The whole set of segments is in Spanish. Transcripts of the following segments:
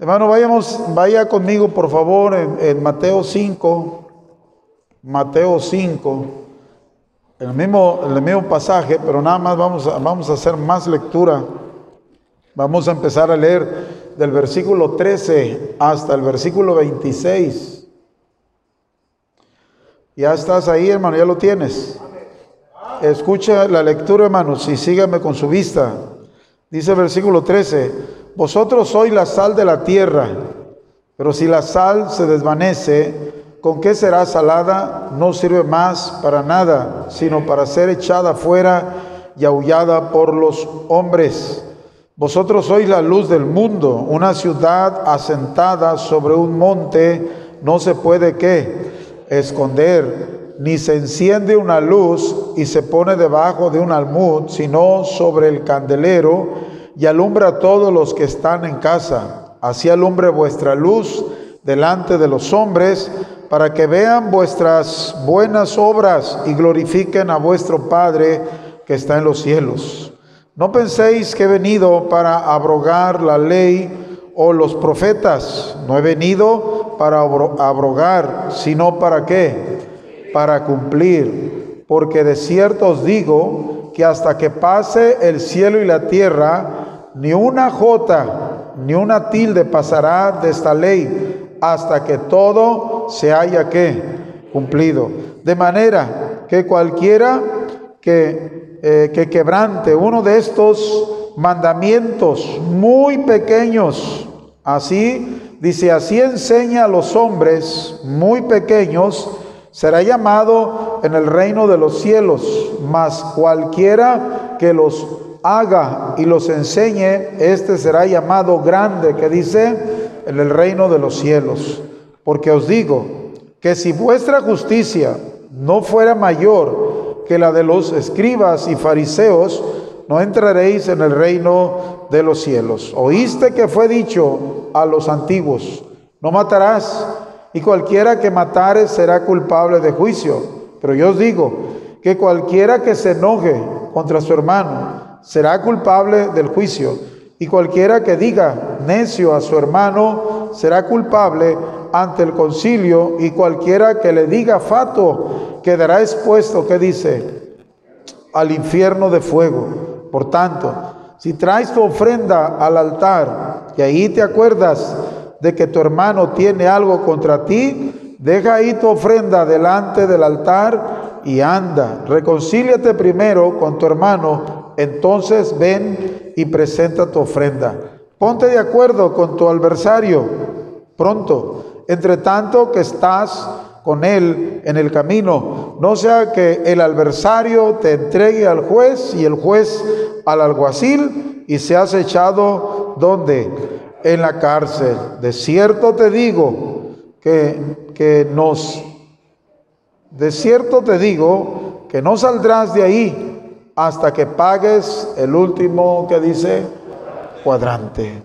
Hermano, vayamos, vaya conmigo por favor en, Mateo 5, Mateo 5, el mismo, el mismo pasaje, pero nada más vamos a, vamos a hacer más lectura. Vamos a empezar a leer del versículo 13 hasta el versículo 26. Ya estás ahí, hermano, ya lo tienes. Escucha la lectura, hermanos, y sígame con su vista. Dice el versículo 13. Vosotros sois la sal de la tierra, pero si la sal se desvanece, ¿con qué será salada? No sirve más para nada, sino para ser echada fuera y aullada por los hombres. Vosotros sois la luz del mundo, una ciudad asentada sobre un monte, no se puede qué esconder, ni se enciende una luz y se pone debajo de un almud, sino sobre el candelero y alumbra a todos los que están en casa. Así alumbre vuestra luz delante de los hombres, para que vean vuestras buenas obras y glorifiquen a vuestro Padre que está en los cielos. No penséis que he venido para abrogar la ley o los profetas. No he venido para abrogar, sino para qué? Para cumplir. Porque de cierto os digo que hasta que pase el cielo y la tierra, ni una jota, ni una tilde pasará de esta ley hasta que todo se haya que cumplido. De manera que cualquiera que, eh, que quebrante uno de estos mandamientos muy pequeños, así dice, así enseña a los hombres muy pequeños, será llamado en el reino de los cielos, mas cualquiera que los haga y los enseñe, este será llamado grande, que dice, en el reino de los cielos. Porque os digo que si vuestra justicia no fuera mayor que la de los escribas y fariseos, no entraréis en el reino de los cielos. Oíste que fue dicho a los antiguos, no matarás, y cualquiera que matare será culpable de juicio. Pero yo os digo que cualquiera que se enoje contra su hermano, será culpable del juicio. Y cualquiera que diga necio a su hermano será culpable ante el concilio. Y cualquiera que le diga fato quedará expuesto, que dice, al infierno de fuego. Por tanto, si traes tu ofrenda al altar y ahí te acuerdas de que tu hermano tiene algo contra ti, deja ahí tu ofrenda delante del altar y anda. Reconcíliate primero con tu hermano entonces ven y presenta tu ofrenda. Ponte de acuerdo con tu adversario pronto, entre tanto que estás con él en el camino, no sea que el adversario te entregue al juez y el juez al alguacil y seas echado donde? En la cárcel. De cierto te digo que, que nos, de cierto te digo que no saldrás de ahí hasta que pagues el último que dice cuadrante.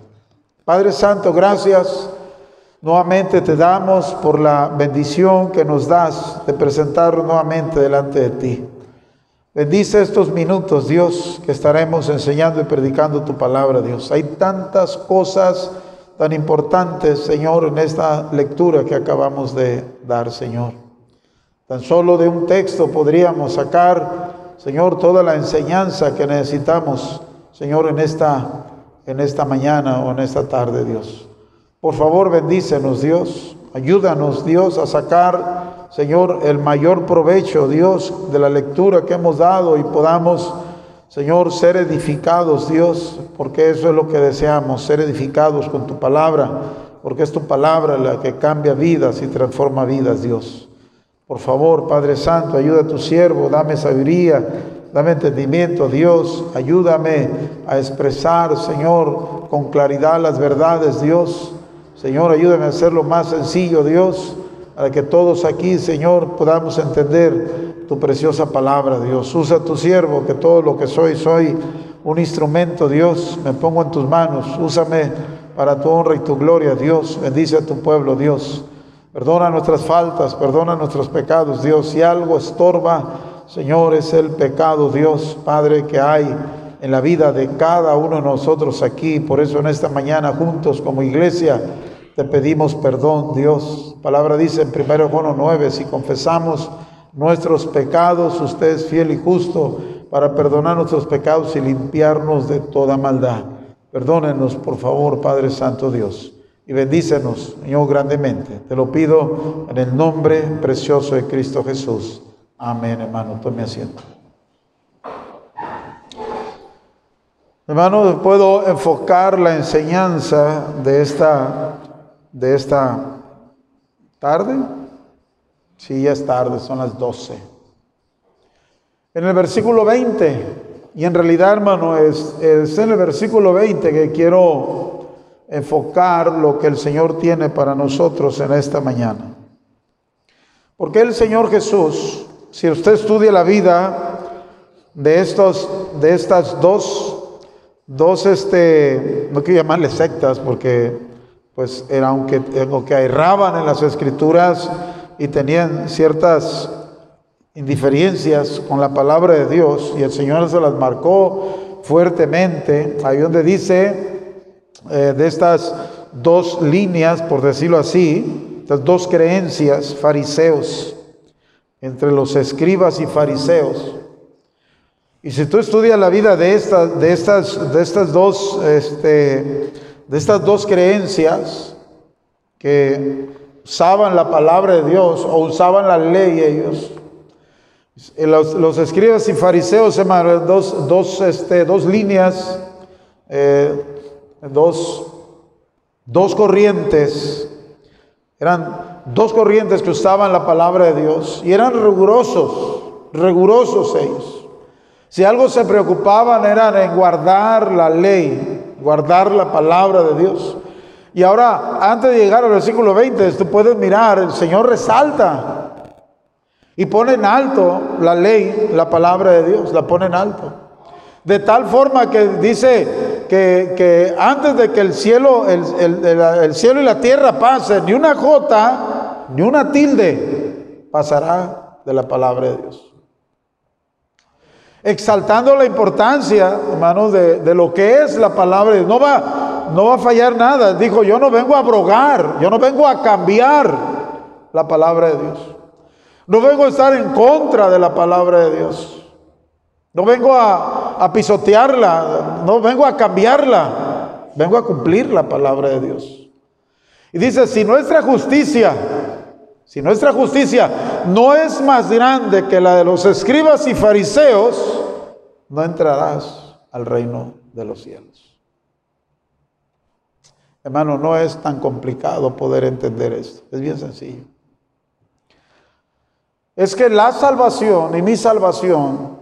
Padre Santo, gracias. Nuevamente te damos por la bendición que nos das de presentarnos nuevamente delante de ti. Bendice estos minutos, Dios, que estaremos enseñando y predicando tu palabra, Dios. Hay tantas cosas tan importantes, Señor, en esta lectura que acabamos de dar, Señor. Tan solo de un texto podríamos sacar Señor, toda la enseñanza que necesitamos, Señor, en esta, en esta mañana o en esta tarde, Dios. Por favor, bendícenos, Dios. Ayúdanos, Dios, a sacar, Señor, el mayor provecho, Dios, de la lectura que hemos dado y podamos, Señor, ser edificados, Dios, porque eso es lo que deseamos, ser edificados con tu palabra, porque es tu palabra la que cambia vidas y transforma vidas, Dios. Por favor, Padre Santo, ayuda a tu siervo, dame sabiduría, dame entendimiento, Dios, ayúdame a expresar, Señor, con claridad las verdades, Dios. Señor, ayúdame a hacerlo más sencillo, Dios, para que todos aquí, Señor, podamos entender tu preciosa palabra, Dios. Usa a tu siervo, que todo lo que soy, soy un instrumento, Dios. Me pongo en tus manos. Úsame para tu honra y tu gloria, Dios. Bendice a tu pueblo, Dios. Perdona nuestras faltas, perdona nuestros pecados, Dios. Si algo estorba, Señor, es el pecado, Dios, Padre, que hay en la vida de cada uno de nosotros aquí. Por eso en esta mañana juntos como iglesia te pedimos perdón, Dios. Palabra dice en 1 Juan 9, si confesamos nuestros pecados, usted es fiel y justo para perdonar nuestros pecados y limpiarnos de toda maldad. Perdónenos, por favor, Padre Santo Dios, y bendícenos, Señor, grandemente. Te lo pido en el nombre precioso de Cristo Jesús. Amén, hermano. Tome asiento. Hermano, puedo enfocar la enseñanza de esta, de esta tarde. Sí, ya es tarde, son las 12. En el versículo 20, y en realidad, hermano, es, es en el versículo 20 que quiero enfocar lo que el Señor tiene para nosotros en esta mañana. Porque el Señor Jesús, si usted estudia la vida de, estos, de estas dos dos, este, no quiero llamarle sectas porque pues era aunque, que erraban en las escrituras y tenían ciertas indiferencias con la palabra de Dios y el Señor se las marcó fuertemente, ahí donde dice eh, de estas dos líneas, por decirlo así, estas dos creencias, fariseos, entre los escribas y fariseos, y si tú estudias la vida de estas, de estas, de estas, dos, este, de estas dos creencias que usaban la palabra de Dios o usaban la ley ellos, los, escribas y fariseos, dos, dos, este, dos líneas, eh, dos, dos corrientes, eran dos corrientes que usaban la palabra de Dios y eran rigurosos, rigurosos ellos. Si algo se preocupaban era en guardar la ley, guardar la palabra de Dios. Y ahora, antes de llegar al versículo 20, tú puedes mirar, el Señor resalta y pone en alto la ley, la palabra de Dios, la pone en alto. De tal forma que dice que, antes de que el cielo, el cielo y la tierra pasen, ni una jota, ni una tilde pasará de la palabra de Dios exaltando la importancia, hermanos, de, lo que es la palabra de. No va, no va a fallar nada. Dijo, yo no vengo a abrogar, yo no vengo a cambiar la palabra de Dios. No vengo a estar en contra de la palabra de Dios. No vengo a, pisotearla, no vengo a cambiarla. Vengo a cumplir la palabra de Dios. Y dice, si nuestra justicia si nuestra justicia no es más grande que la de los escribas y fariseos, no entrarás al reino de los cielos. Hermano, no es tan complicado poder entender esto. Es bien sencillo. Es que la salvación y mi salvación,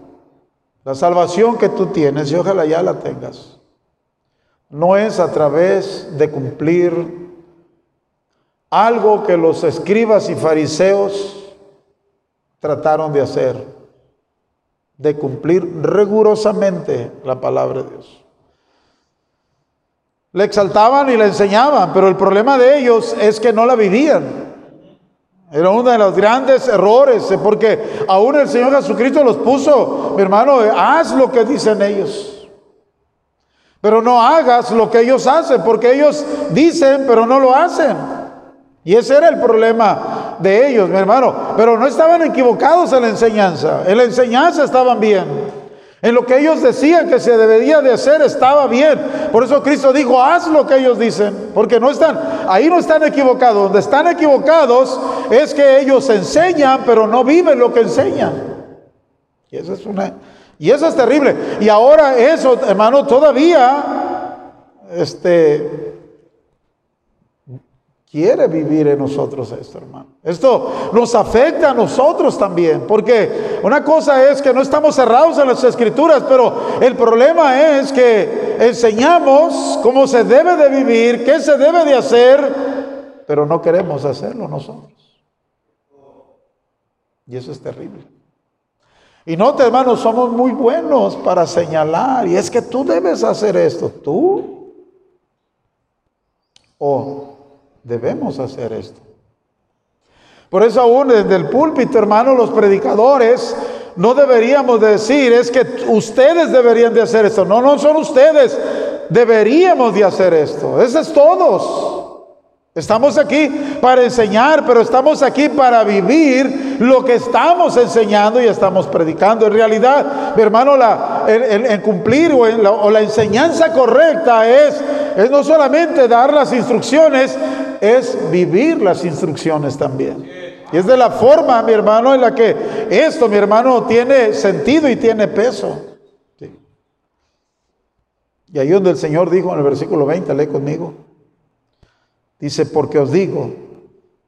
la salvación que tú tienes, y ojalá ya la tengas, no es a través de cumplir algo que los escribas y fariseos trataron de hacer, de cumplir rigurosamente la palabra de Dios. Le exaltaban y le enseñaban, pero el problema de ellos es que no la vivían. Era uno de los grandes errores, porque aún el Señor Jesucristo los puso, mi hermano, haz lo que dicen ellos. Pero no hagas lo que ellos hacen, porque ellos dicen, pero no lo hacen. Y ese era el problema de ellos, mi hermano. Pero no estaban equivocados en la enseñanza. En la enseñanza estaban bien. En lo que ellos decían que se debería de hacer estaba bien. Por eso Cristo dijo, haz lo que ellos dicen. Porque no están, ahí no están equivocados. Donde están equivocados es que ellos enseñan, pero no viven lo que enseñan. Y eso es una, y eso es terrible. Y ahora eso, hermano, todavía, este, quiere vivir en nosotros esto, hermano. Esto nos afecta a nosotros también, porque una cosa es que no estamos cerrados en las escrituras, pero el problema es que enseñamos cómo se debe de vivir, qué se debe de hacer, pero no queremos hacerlo nosotros. Y eso es terrible. Y no, hermanos, somos muy buenos para señalar, y es que tú debes hacer esto, tú. O Debemos hacer esto. Por eso aún desde el púlpito, hermano, los predicadores no deberíamos decir es que ustedes deberían de hacer esto. No, no son ustedes. Deberíamos de hacer esto. Eso es todos. Estamos aquí para enseñar, pero estamos aquí para vivir lo que estamos enseñando y estamos predicando. En realidad, mi hermano, la, el, cumplir o, la, o, la, enseñanza correcta es, es no solamente dar las instrucciones, es vivir las instrucciones también. Y es de la forma, mi hermano, en la que esto, mi hermano, tiene sentido y tiene peso. Y ahí donde el Señor dijo en el versículo 20, lee conmigo. Dice, porque os digo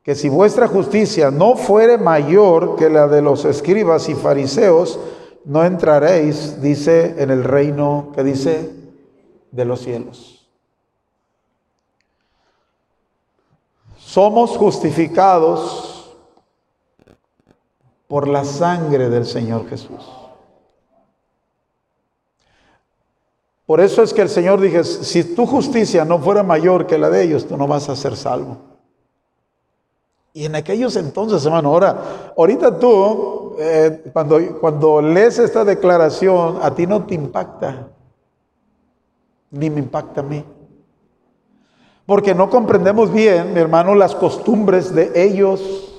que si vuestra justicia no fuere mayor que la de los escribas y fariseos, no entraréis, dice, en el reino que dice de los cielos. Somos justificados por la sangre del Señor Jesús. Por eso es que el Señor dije, si tu justicia no fuera mayor que la de ellos, tú no vas a ser salvo. Y en aquellos entonces, hermano, ahora, ahorita tú, eh, cuando, cuando lees esta declaración, a ti no te impacta, ni me impacta a mí. Porque no comprendemos bien, mi hermano, las costumbres de ellos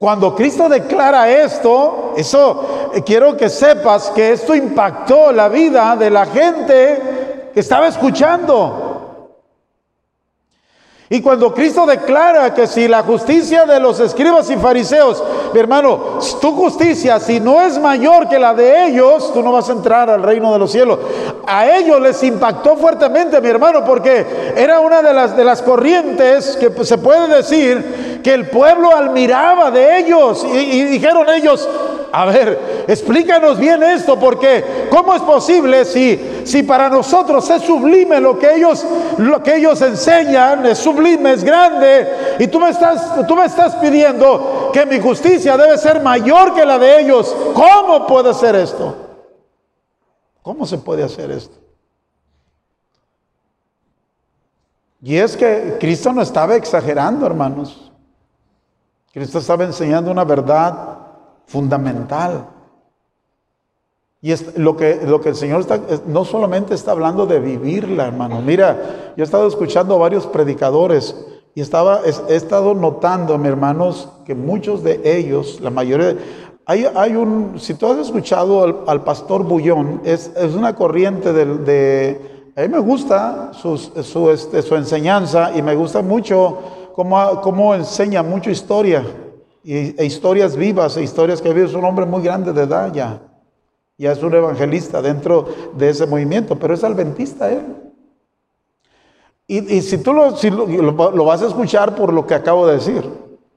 cuando Cristo declara esto, eso eh, quiero que sepas que esto impactó la vida de la gente que estaba escuchando. Y cuando Cristo declara que si la justicia de los escribas y fariseos, mi hermano, tu justicia, si no es mayor que la de ellos, tú no vas a entrar al reino de los cielos. A ellos les impactó fuertemente, mi hermano, porque era una de las, de las corrientes que se puede decir que el pueblo admiraba de ellos. Y, y dijeron ellos, a ver, explícanos bien esto, porque ¿cómo es posible si, si para nosotros es sublime lo que ellos, lo que ellos enseñan, es sublime, es grande, y tú me estás, tú me estás pidiendo que mi justicia debe ser mayor que la de ellos? ¿Cómo puede ser esto? ¿Cómo se puede hacer esto? Y es que Cristo no estaba exagerando, hermanos. Cristo estaba enseñando una verdad fundamental. Y lo que, lo que el Señor está, no solamente está hablando de vivirla, hermano. Mira, yo he estado escuchando a varios predicadores y estaba, he, estado notando, mis hermanos, que muchos de ellos, la mayoría, hay, hay un, si tú has escuchado al, pastor Bullón, es, es, una corriente de, de, a mí me gusta su, su, este, su enseñanza y me gusta mucho cómo, enseña mucha historia e historias vivas, e historias que vive. Es un hombre muy grande de edad ya. Ya es un evangelista dentro de ese movimiento, pero es adventista él. Y, si tú lo, lo, vas a escuchar por lo que acabo de decir,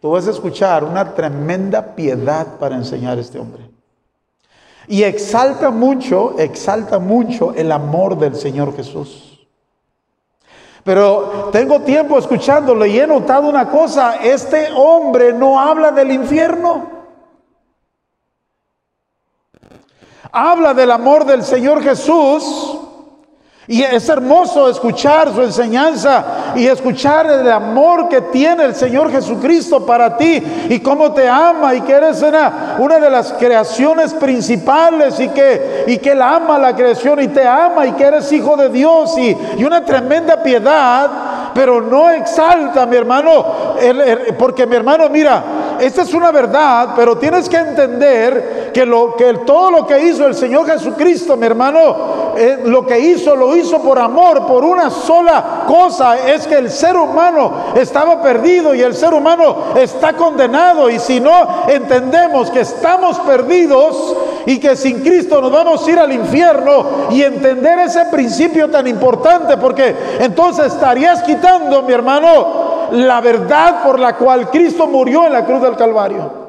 tú vas a escuchar una tremenda piedad para enseñar a este hombre. Y exalta mucho, exalta mucho el amor del Señor Jesús. Pero tengo tiempo escuchándolo y he notado una cosa, este hombre no habla del infierno. Habla del amor del Señor Jesús y es hermoso escuchar su enseñanza y escuchar el amor que tiene el Señor Jesucristo para ti y cómo te ama y que eres una, una de las creaciones principales y que, y que Él ama la creación y te ama y que eres hijo de Dios y, y una tremenda piedad, pero no exalta, mi hermano, porque mi hermano, mira, esta es una verdad, pero tienes que entender que, lo, que todo lo que hizo el Señor Jesucristo, mi hermano, eh, lo que hizo, lo hizo por amor, por una sola cosa, es que el ser humano estaba perdido y el ser humano está condenado. Y si no entendemos que estamos perdidos y que sin Cristo nos vamos a ir al infierno y entender ese principio tan importante, porque entonces estarías quitando, mi hermano, la verdad por la cual Cristo murió en la cruz del Calvario.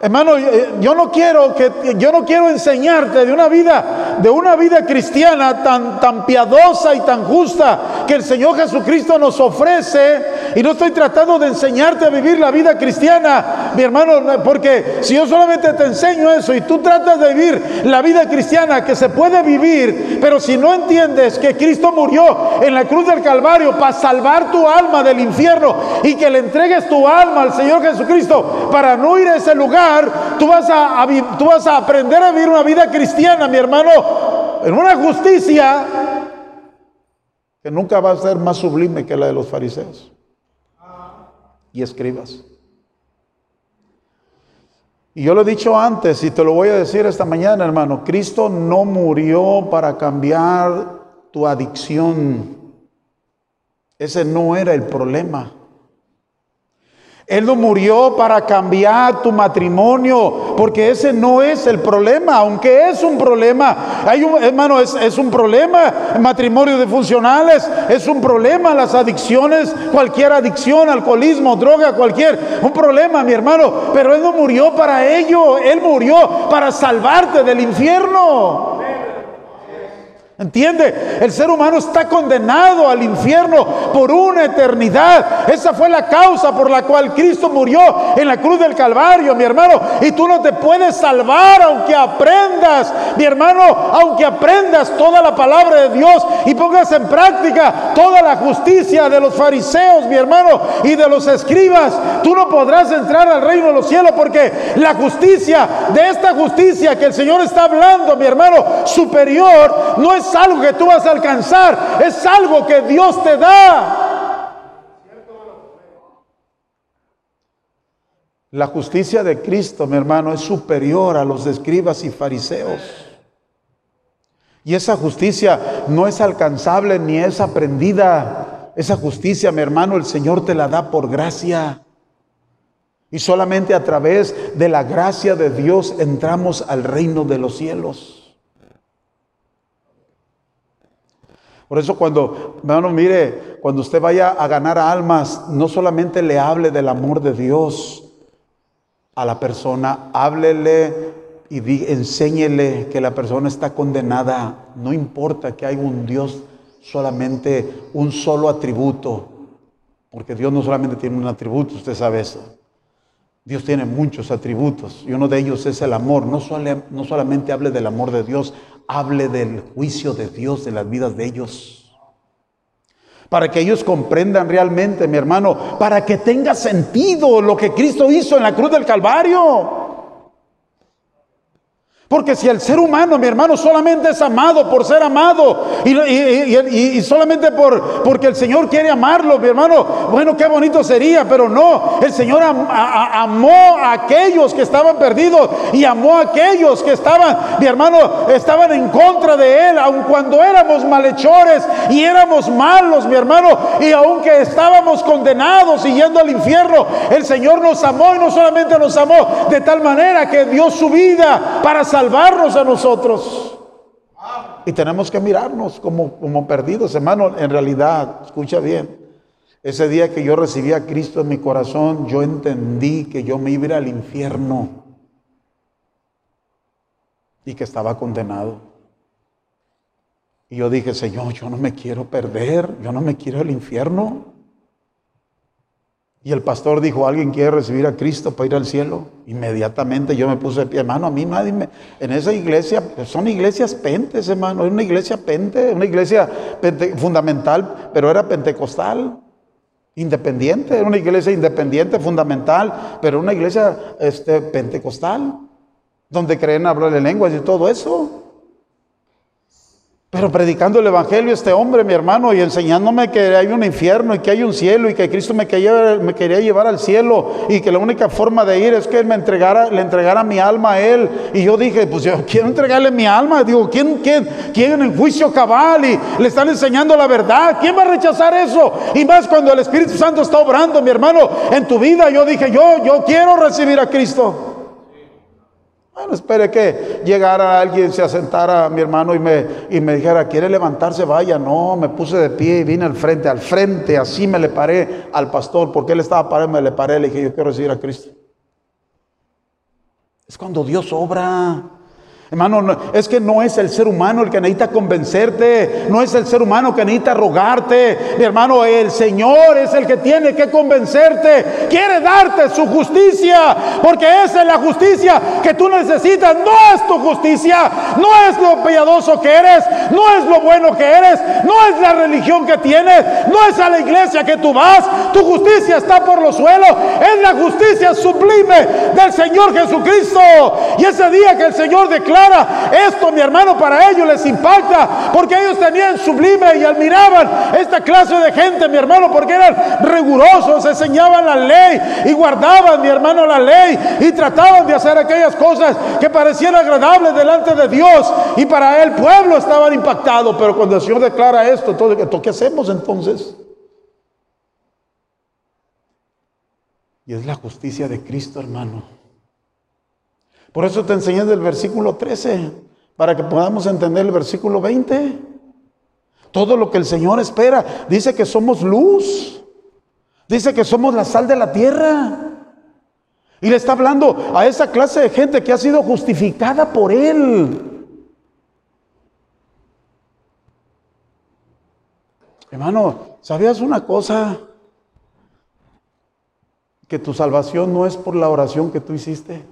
Hermano, eh, yo no quiero que yo no quiero enseñarte de una vida de una vida cristiana tan tan piadosa y tan justa que el Señor Jesucristo nos ofrece. Y no estoy tratando de enseñarte a vivir la vida cristiana, mi hermano, porque si yo solamente te enseño eso y tú tratas de vivir la vida cristiana que se puede vivir, pero si no entiendes que Cristo murió en la cruz del Calvario para salvar tu alma del infierno y que le entregues tu alma al Señor Jesucristo para no ir a ese lugar tú vas a, tú vas a aprender a vivir una vida cristiana, mi hermano, en una justicia que nunca va a ser más sublime que la de los fariseos y escribas. Y yo lo he dicho antes y te lo voy a decir esta mañana, hermano, Cristo no murió para cambiar tu adicción. Ese no era el problema. Él no murió para cambiar tu matrimonio, porque ese no es el problema, aunque es un problema. Hay un, hermano, es, un problema el matrimonio de funcionales, es un problema las adicciones, cualquier adicción, alcoholismo, droga, cualquier, un problema, mi hermano. Pero Él no murió para ello, Él murió para salvarte del infierno. ¿Entiende? El ser humano está condenado al infierno por una eternidad. Esa fue la causa por la cual Cristo murió en la cruz del Calvario, mi hermano. Y tú no te puedes salvar aunque aprendas, mi hermano, aunque aprendas toda la palabra de Dios y pongas en práctica toda la justicia de los fariseos, mi hermano, y de los escribas. Tú no podrás entrar al reino de los cielos porque la justicia, de esta justicia que el Señor está hablando, mi hermano, superior, no es algo que tú vas a alcanzar, es algo que Dios te da. La justicia de Cristo, mi hermano, es superior a los escribas y fariseos. Y esa justicia no es alcanzable ni es aprendida. Esa justicia, mi hermano, el Señor te la da por gracia. Y solamente a través de la gracia de Dios entramos al reino de los cielos. Por eso cuando, hermano, mire, cuando usted vaya a ganar almas, no solamente le hable del amor de Dios a la persona, háblele y enséñele que la persona está condenada. No importa que haya un Dios solamente, un solo atributo, porque Dios no solamente tiene un atributo, usted sabe eso. Dios tiene muchos atributos y uno de ellos es el amor. No, no solamente hable del amor de Dios, hable del juicio de Dios de las vidas de ellos. Para que ellos comprendan realmente, mi hermano, para que tenga sentido lo que Cristo hizo en la cruz del Calvario. Porque si el ser humano, mi hermano, solamente es amado por ser amado y, solamente por, porque el Señor quiere amarlo, mi hermano, bueno, qué bonito sería, pero no, el Señor amó a aquellos que estaban perdidos y amó a aquellos que estaban, mi hermano, estaban en contra de Él, aun cuando éramos malhechores y éramos malos, mi hermano, y aunque estábamos condenados y yendo al infierno, el Señor nos amó y no solamente nos amó de tal manera que dio su vida para salvar salvarnos a nosotros. Y tenemos que mirarnos como, como perdidos, hermano. En realidad, escucha bien, ese día que yo recibí a Cristo en mi corazón, yo entendí que yo me iba al infierno y que estaba condenado. Y yo dije, Señor, yo no me quiero perder, yo no me quiero al infierno. Y el pastor dijo, ¿alguien quiere recibir a Cristo para ir al cielo? Inmediatamente yo me puse de pie, hermano, a mí nadie me... En esa iglesia, pues, son iglesias pentes, hermano, es una iglesia pente, una iglesia fundamental, pero era pentecostal, independiente, era una iglesia independiente, fundamental, pero una iglesia este, pentecostal, donde creen hablar de lenguas y todo eso. Pero predicando el Evangelio este hombre, mi hermano, y enseñándome que hay un infierno y que hay un cielo y que Cristo me quería, llevar al cielo y que la única forma de ir es que Él me entregara, le entregara mi alma a Él. Y yo dije, pues yo quiero entregarle mi alma. Digo, ¿quién, quién, quién en el juicio cabal y le están enseñando la verdad? ¿Quién va a rechazar eso? Y más cuando el Espíritu Santo está obrando, mi hermano, en tu vida. Yo dije, yo, yo quiero recibir a Cristo. Bueno, espere que llegara alguien, se asentara mi hermano y me, y me dijera, ¿quiere levantarse? Vaya, no, me puse de pie y vine al frente, al frente, así me le paré al pastor, porque él estaba parado, me le paré, le dije, yo quiero recibir a Cristo. Es cuando Dios obra. Hermano, es que no es el ser humano el que necesita convencerte, no es el ser humano que necesita rogarte. Mi hermano, el Señor es el que tiene que convencerte. Quiere darte su justicia, porque esa es la justicia que tú necesitas. No es tu justicia, no es lo piadoso que eres, no es lo bueno que eres, no es la religión que tienes, no es a la iglesia que tú vas. Tu justicia está por los suelos, es la justicia sublime del Señor Jesucristo. Y ese día que el Señor declara esto, mi hermano, para ellos les impacta, porque ellos tenían sublime y admiraban esta clase de gente, mi hermano, porque eran rigurosos, enseñaban la ley y guardaban, mi hermano, la ley y trataban de hacer aquellas cosas que parecían agradables delante de Dios y para el pueblo estaban impactados. Pero cuando el Señor declara esto, todo, ¿qué hacemos entonces? Y es la justicia de Cristo, hermano. Por eso te enseñé del versículo 13, para que podamos entender el versículo 20. Todo lo que el Señor espera. Dice que somos luz. Dice que somos la sal de la tierra. Y le está hablando a esa clase de gente que ha sido justificada por Él. Hermano, ¿sabías una cosa? Que tu salvación no es por la oración que tú hiciste.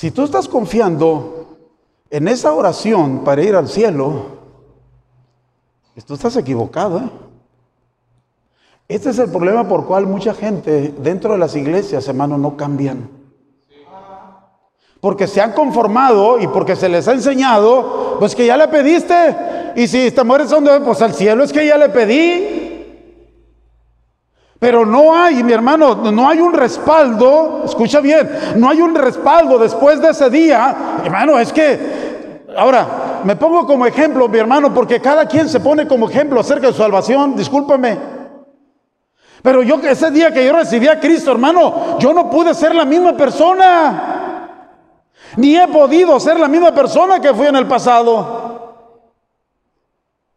Si tú estás confiando en esa oración para ir al cielo, tú estás equivocado. ¿eh? Este es el problema por cual mucha gente dentro de las iglesias, hermano, no cambian. Porque se han conformado y porque se les ha enseñado, pues que ya le pediste. Y si te mueres donde, pues al cielo es que ya le pedí. Pero no hay, mi hermano, no hay un respaldo, escucha bien, no hay un respaldo después de ese día. Hermano, es que, ahora, me pongo como ejemplo, mi hermano, porque cada quien se pone como ejemplo acerca de su salvación, discúlpame. Pero yo ese día que yo recibí a Cristo, hermano, yo no pude ser la misma persona. Ni he podido ser la misma persona que fui en el pasado.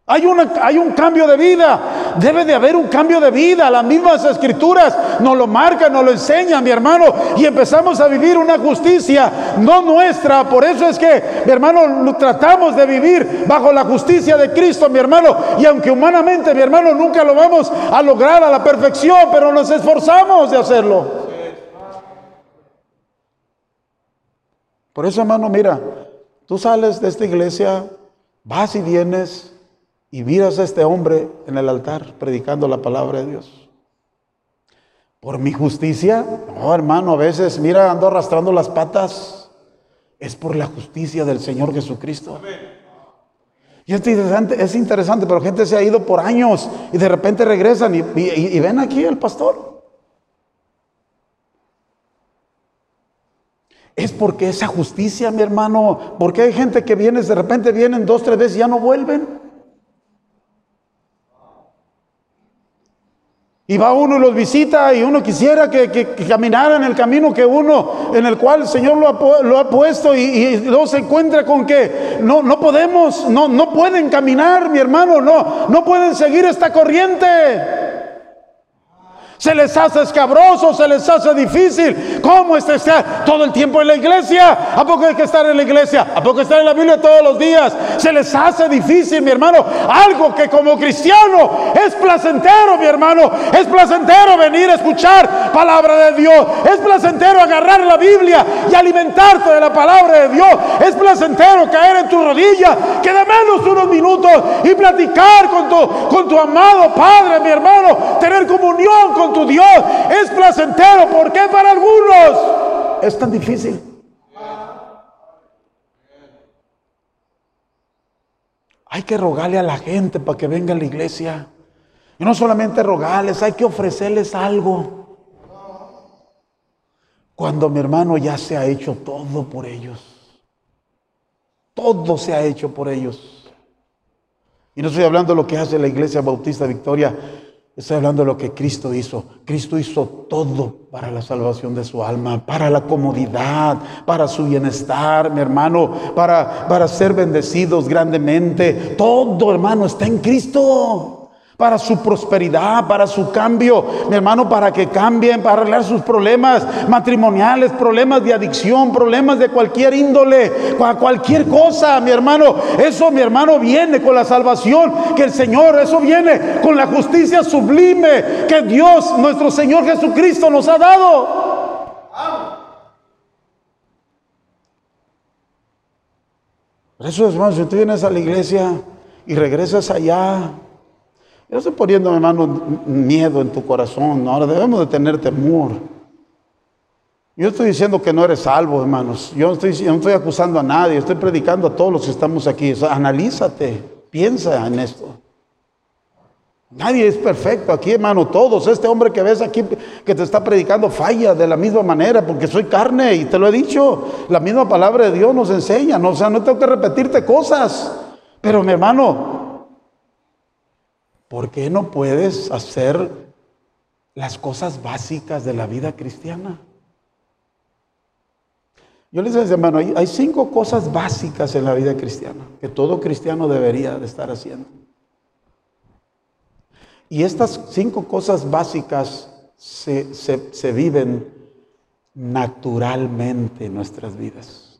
Hay, hay un cambio de vida. Debe de haber un cambio de vida. Las mismas escrituras nos lo marcan, nos lo enseñan, mi hermano. Y empezamos a vivir una justicia no nuestra. Por eso es que, mi hermano, tratamos de vivir bajo la justicia de Cristo, mi hermano. Y aunque humanamente, mi hermano, nunca lo vamos a lograr a la perfección, pero nos esforzamos de hacerlo. Por eso, hermano, mira, tú sales de esta iglesia, vas y vienes y miras a este hombre en el altar predicando la palabra de Dios. Por mi justicia, no hermano, a veces, mira, ando arrastrando las patas. Es por la justicia del Señor Jesucristo. Y es interesante, es interesante, pero gente se ha ido por años y de repente regresan y, y ven aquí al pastor. Es porque esa justicia, mi hermano, porque hay gente que viene, de repente vienen dos, tres veces y ya no vuelven. Y va uno y los visita y uno quisiera que, en el camino que uno, en el cual el Señor lo ha, puesto y, y, luego se encuentra con que no, no podemos, no, no pueden caminar, mi hermano, no, no pueden seguir esta corriente se les hace escabroso, se les hace difícil. ¿Cómo está todo el tiempo en la iglesia? ¿A poco hay que estar en la iglesia? ¿A poco estar en la Biblia todos los días? Se les hace difícil, mi hermano. Algo que como cristiano es placentero, mi hermano. Es placentero venir a escuchar palabra de Dios. Es placentero agarrar la Biblia y alimentarte de la palabra de Dios. Es placentero caer en tu rodilla, que menos unos minutos y platicar con tu, con tu amado Padre, mi hermano. Tener comunión con tu Dios es placentero. ¿Por qué para algunos es tan difícil? Hay que rogarle a la gente para que venga a la iglesia. Y no solamente rogarles, hay que ofrecerles algo. Cuando mi hermano ya se ha hecho todo por ellos. Todo se ha hecho por ellos. Y no estoy hablando de lo que hace la iglesia bautista Victoria Estoy hablando de lo que Cristo hizo. Cristo hizo todo para la salvación de su alma, para la comodidad, para su bienestar, mi hermano, para, para ser bendecidos grandemente. Todo, hermano, está en Cristo. Para su prosperidad, para su cambio, mi hermano, para que cambien, para arreglar sus problemas matrimoniales, problemas de adicción, problemas de cualquier índole, cualquier cosa, mi hermano. Eso, mi hermano, viene con la salvación que el Señor, eso viene con la justicia sublime que Dios, nuestro Señor Jesucristo, nos ha dado. Por eso, hermano, si tú vienes a la iglesia y regresas allá, yo estoy poniendo, hermano, miedo en tu corazón. Ahora debemos de tener temor. Yo estoy diciendo que no eres salvo, hermanos. Yo no estoy, no estoy acusando a nadie. Estoy predicando a todos los que estamos aquí. analízate, piensa en esto. Nadie es perfecto aquí, hermano. Todos. Este hombre que ves aquí que te está predicando falla de la misma manera porque soy carne y te lo he dicho. La misma palabra de Dios nos enseña. O sea, no tengo que repetirte cosas. Pero mi hermano, ¿Por qué no puedes hacer las cosas básicas de la vida cristiana? Yo les decía, hermano, hay, cinco cosas básicas en la vida cristiana que todo cristiano debería de estar haciendo. Y estas cinco cosas básicas se, se viven naturalmente en nuestras vidas.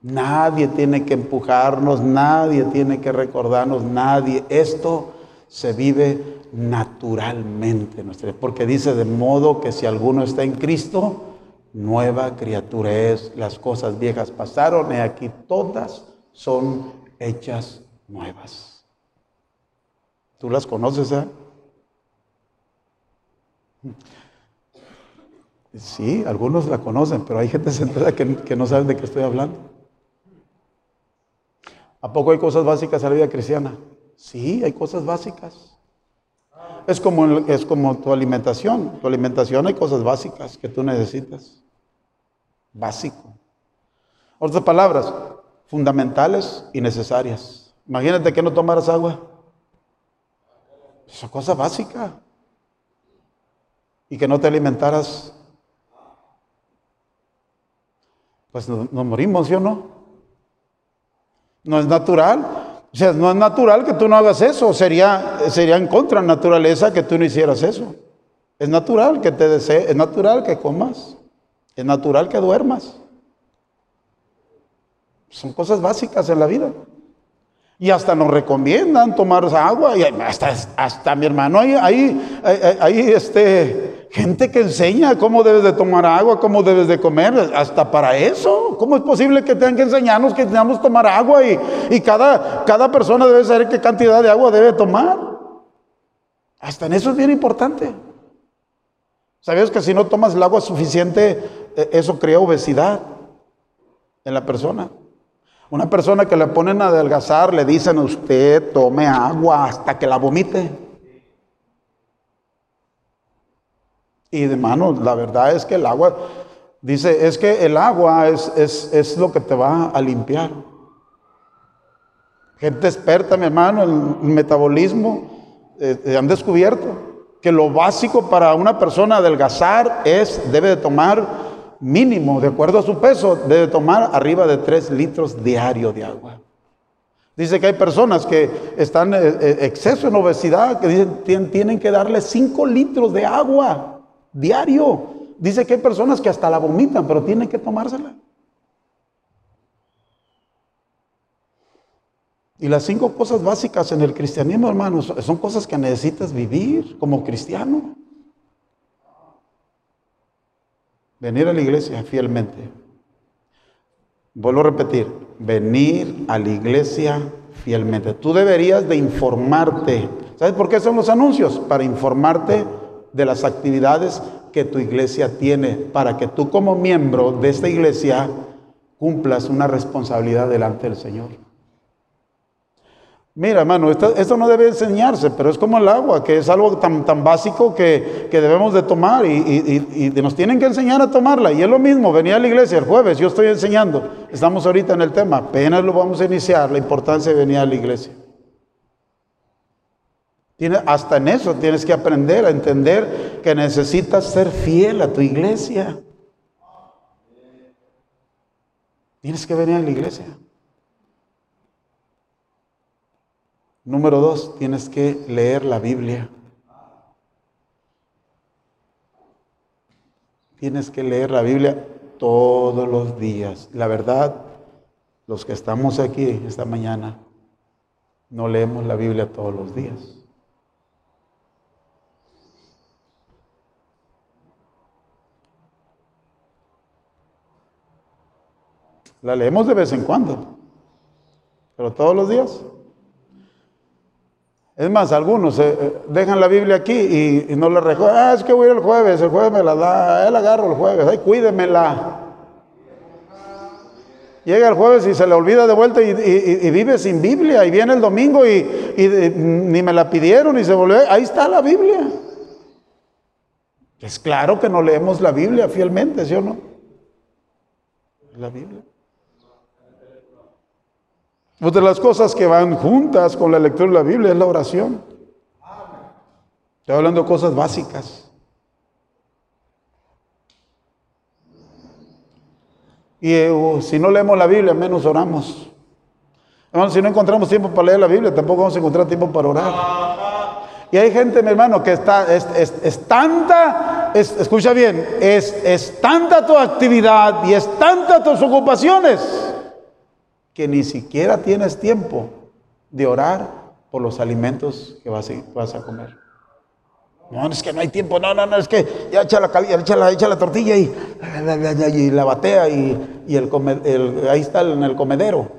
Nadie tiene que empujarnos, nadie tiene que recordarnos, nadie. Esto se vive naturalmente. Porque dice de modo que si alguno está en Cristo, nueva criatura es. Las cosas viejas pasaron y aquí todas son hechas nuevas. ¿Tú las conoces, eh? Sí, algunos la conocen, pero hay gente sentada que, que no saben de qué estoy hablando. ¿A poco hay cosas básicas en la vida cristiana? Sí, hay cosas básicas. Es como, es como tu alimentación. Tu alimentación hay cosas básicas que tú necesitas. Básico. Otras palabras, fundamentales y necesarias. Imagínate que no tomaras agua. Es cosa básica. Y que no te alimentaras. Pues nos, nos morimos, ¿sí o no? No es natural. O sea, no es natural que tú no hagas eso, sería, sería en contra de naturaleza que tú no hicieras eso. Es natural que te desees, es natural que comas, es natural que duermas. Son cosas básicas en la vida. Y hasta nos recomiendan tomar agua, y hasta, hasta mi hermano, ahí, ahí, ahí este, Gente que enseña cómo debes de tomar agua, cómo debes de comer, hasta para eso. ¿Cómo es posible que tengan que enseñarnos que tenemos que tomar agua y, y cada, cada persona debe saber qué cantidad de agua debe tomar? Hasta en eso es bien importante. ¿Sabías que si no tomas el agua suficiente, e, eso crea obesidad en la persona? Una persona que le ponen a adelgazar, le dicen a usted, tome agua hasta que la vomite. Y hermano, la verdad es que el agua, dice, es que el agua es, es, lo que te va a limpiar. Gente experta, mi hermano, en metabolismo, eh, eh, han descubierto que lo básico para una persona adelgazar es, debe de tomar mínimo, de acuerdo a su peso, debe tomar arriba de 3 litros diario de agua. Dice que hay personas que están en eh, exceso en obesidad, que dicen tienen que darle 5 litros de agua diario. Dice que hay personas que hasta la vomitan, pero tienen que tomársela. Y las cinco cosas básicas en el cristianismo, hermanos, son cosas que necesitas vivir como cristiano. Venir a la iglesia fielmente. Vuelvo a repetir, venir a la iglesia fielmente. Tú deberías de informarte. ¿Sabes por qué son los anuncios? Para informarte de las actividades que tu iglesia tiene para que tú como miembro de esta iglesia cumplas una responsabilidad delante del Señor. Mira, hermano, esto, no debe enseñarse, pero es como el agua, que es algo tan, tan básico que, debemos de tomar y, y, nos tienen que enseñar a tomarla. Y es lo mismo, venía a la iglesia el jueves, yo estoy enseñando, estamos ahorita en el tema, apenas lo vamos a iniciar, la importancia de venir a la iglesia hasta en eso tienes que aprender a entender que necesitas ser fiel a tu iglesia. Tienes que venir a la iglesia. Número dos, tienes que leer la Biblia. Tienes que leer la Biblia todos los días. La verdad, los que estamos aquí esta mañana, no leemos la Biblia todos los días. La leemos de vez en cuando, pero todos los días. Es más, algunos eh, eh, dejan la Biblia aquí y, no la recogen. Ah, es que voy el jueves, el jueves me la da, él agarro el jueves, ay, cuídemela. Llega el jueves y se le olvida de vuelta y, vive sin Biblia. Y viene el domingo y, ni me la pidieron y se volvió. Ahí está la Biblia. Es claro que no leemos la Biblia fielmente, ¿sí o no? La Biblia. Una de las cosas que van juntas con la lectura de la Biblia es la oración. Estoy hablando de cosas básicas. Y eh, si no leemos la Biblia, menos oramos. si no encontramos tiempo para leer la Biblia, tampoco vamos a encontrar tiempo para orar. Y hay gente, mi hermano, que está, es, tanta, escucha bien, es, es tanta tu actividad y es tanta tus ocupaciones que ni siquiera tienes tiempo de orar por los alimentos que vas a, comer. No, es que no hay tiempo, no, no, no, es que ya echa la, echa la, echa la tortilla y, y la batea y, y el, ahí está en el comedero.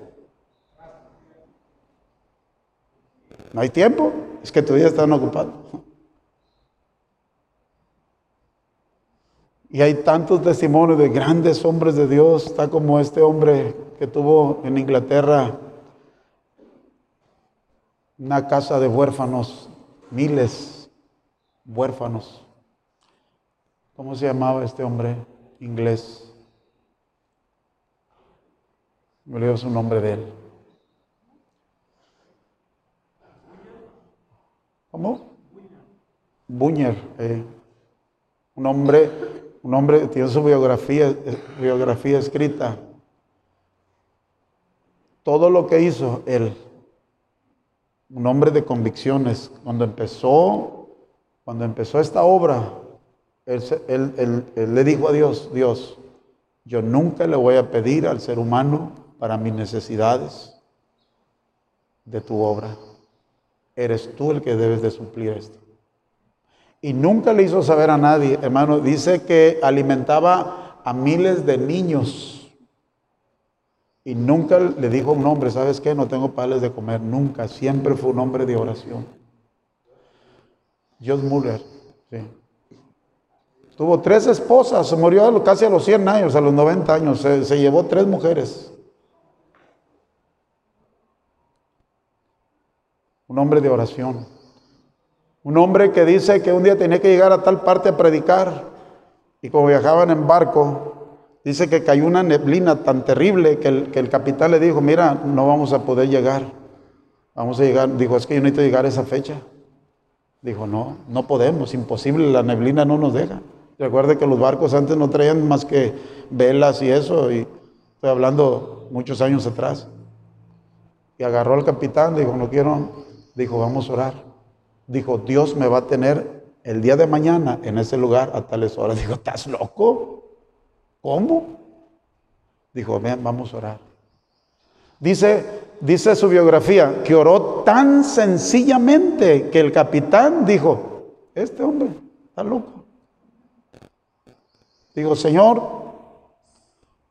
No hay tiempo, es que tu día está ocupado. Y hay tantos testimonios de grandes hombres de Dios, está como este hombre que tuvo en Inglaterra una casa de huérfanos, miles huérfanos. ¿Cómo se llamaba este hombre inglés? Me olvidó su nombre de él. ¿Cómo? Buñer, eh. un hombre un hombre tiene su biografía, escrita. Todo lo que hizo él, un hombre de convicciones, cuando empezó, cuando empezó esta obra, él, él le dijo a Dios, Dios, yo nunca le voy a pedir al ser humano para mis necesidades de tu obra. Eres tú el que debes de suplir esto y nunca le hizo saber a nadie, hermano. Dice que alimentaba a miles de niños y nunca le dijo un hombre, ¿sabes qué? No tengo pales de comer, nunca. Siempre fue un hombre de oración. Josh Muller, sí. Tuvo tres esposas, murió casi a los 100 años, a los 90 años, se llevó tres mujeres. Un hombre de oración. Un hombre que dice que un día tenía que llegar a tal parte a predicar y como viajaban en barco, dice que cayó una neblina tan terrible que el, que el capitán le dijo, mira, no vamos a poder llegar. Vamos a llegar, dijo, es que yo necesito llegar a esa fecha. Dijo, no, no podemos, imposible, la neblina no nos deja. Recuerde que los barcos antes no traían más que velas y eso, y estoy hablando muchos años atrás. Y agarró al capitán, dijo, no quiero, dijo, vamos a orar dijo, Dios me va a tener el día de mañana en ese lugar a tales horas. Dijo, ¿estás loco? ¿Cómo? Dijo, vamos a orar. Dice, dice su biografía que oró tan sencillamente que el capitán dijo, este hombre está loco. Digo, Señor,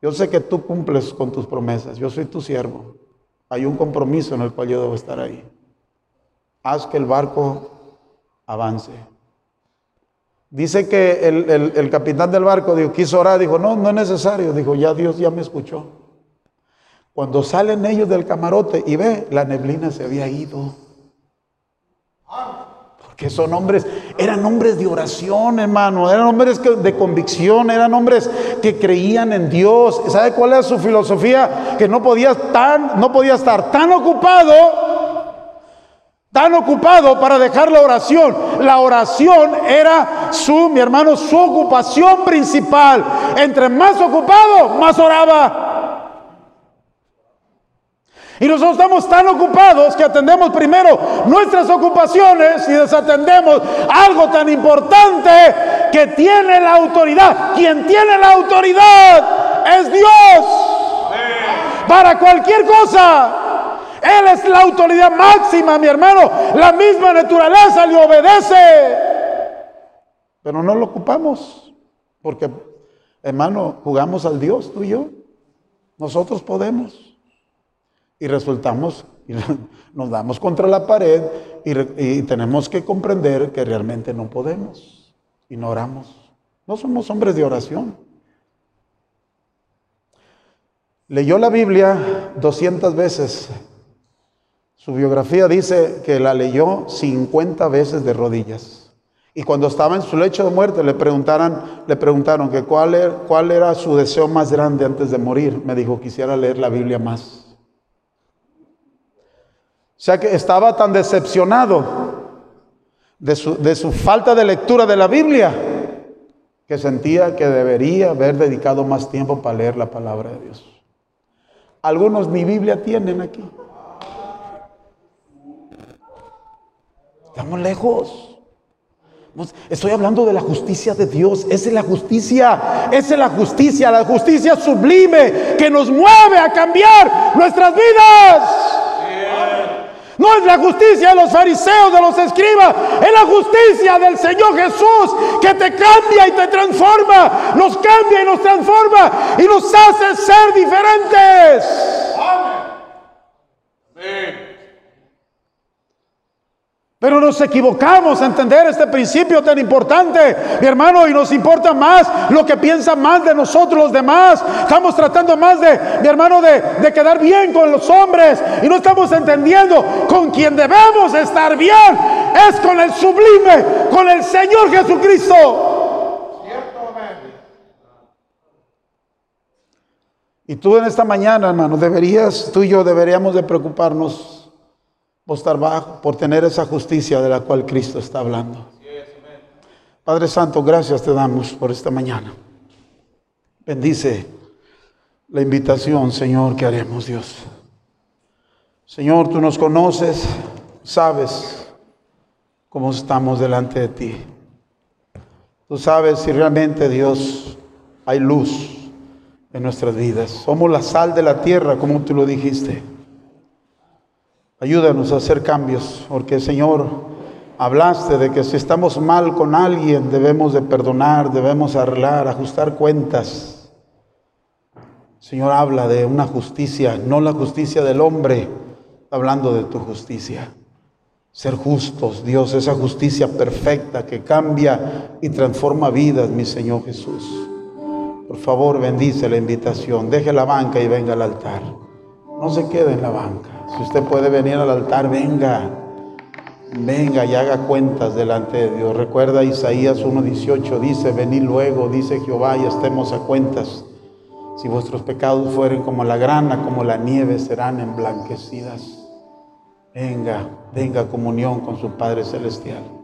yo sé que tú cumples con tus promesas, yo soy tu siervo. Hay un compromiso en el cual yo debo estar ahí haz que el barco avance. Dice que el, capitán del barco dijo, quiso orar, dijo, no, no es necesario, dijo, ya Dios ya me escuchó. Cuando salen ellos del camarote y ve, la neblina se había ido. Porque son hombres, eran hombres de oración, hermano, eran hombres de convicción, eran hombres que creían en Dios. ¿Sabe cuál es su filosofía? Que no podía, tan, no podía estar tan ocupado tan ocupado para dejar la oración. La oración era su, mi hermano, su ocupación principal. Entre más ocupado, más oraba. Y nosotros estamos tan ocupados que atendemos primero nuestras ocupaciones y desatendemos algo tan importante que tiene la autoridad. Quien tiene la autoridad es Dios. Para cualquier cosa. Él es la autoridad máxima, mi hermano. La misma naturaleza le obedece. Pero no lo ocupamos. Porque, hermano, jugamos al Dios, tú y yo. Nosotros podemos. Y resultamos, y nos damos contra la pared y, y tenemos que comprender que realmente no podemos. Y no oramos. No somos hombres de oración. Leyó la Biblia 200 veces su biografía dice que la leyó 50 veces de rodillas. Y cuando estaba en su lecho de muerte le, preguntaron, le preguntaron cuál era, cuál era su deseo más grande antes de morir. Me dijo, quisiera leer la Biblia más. O sea que estaba tan decepcionado de su, de su falta de lectura de la Biblia que sentía que debería haber dedicado más tiempo para leer la palabra de Dios. Algunos ni Biblia tienen aquí. Estamos lejos. Estoy hablando de la justicia de Dios. Esa es la justicia. Esa es la justicia. La justicia sublime que nos mueve a cambiar nuestras vidas. No es la justicia de los fariseos, de los escribas. Es la justicia del Señor Jesús que te cambia y te transforma. Nos cambia y nos transforma y nos hace ser diferentes. Pero nos equivocamos a entender este principio tan importante, mi hermano, y nos importa más lo que piensa más de nosotros los demás. Estamos tratando más de, mi hermano, de, de quedar bien con los hombres y no estamos entendiendo con quien debemos estar bien. Es con el sublime, con el Señor Jesucristo. Y tú en esta mañana, hermano, deberías, tú y yo deberíamos de preocuparnos por estar bajo, por tener esa justicia de la cual Cristo está hablando. Padre Santo, gracias te damos por esta mañana. Bendice la invitación, Señor, que haremos, Dios. Señor, tú nos conoces, sabes cómo estamos delante de ti. Tú sabes si realmente, Dios, hay luz en nuestras vidas. Somos la sal de la tierra, como tú lo dijiste. Ayúdanos a hacer cambios, porque Señor, hablaste de que si estamos mal con alguien debemos de perdonar, debemos arreglar, ajustar cuentas. Señor, habla de una justicia, no la justicia del hombre, hablando de tu justicia. Ser justos, Dios, esa justicia perfecta que cambia y transforma vidas, mi Señor Jesús. Por favor, bendice la invitación. Deje la banca y venga al altar. No se quede en la banca. Si usted puede venir al altar, venga. Venga y haga cuentas delante de Dios. Recuerda Isaías 1.18, dice, venid luego, dice Jehová, y estemos a cuentas. Si vuestros pecados fueren como la grana, como la nieve, serán emblanquecidas. Venga, venga comunión con su Padre Celestial.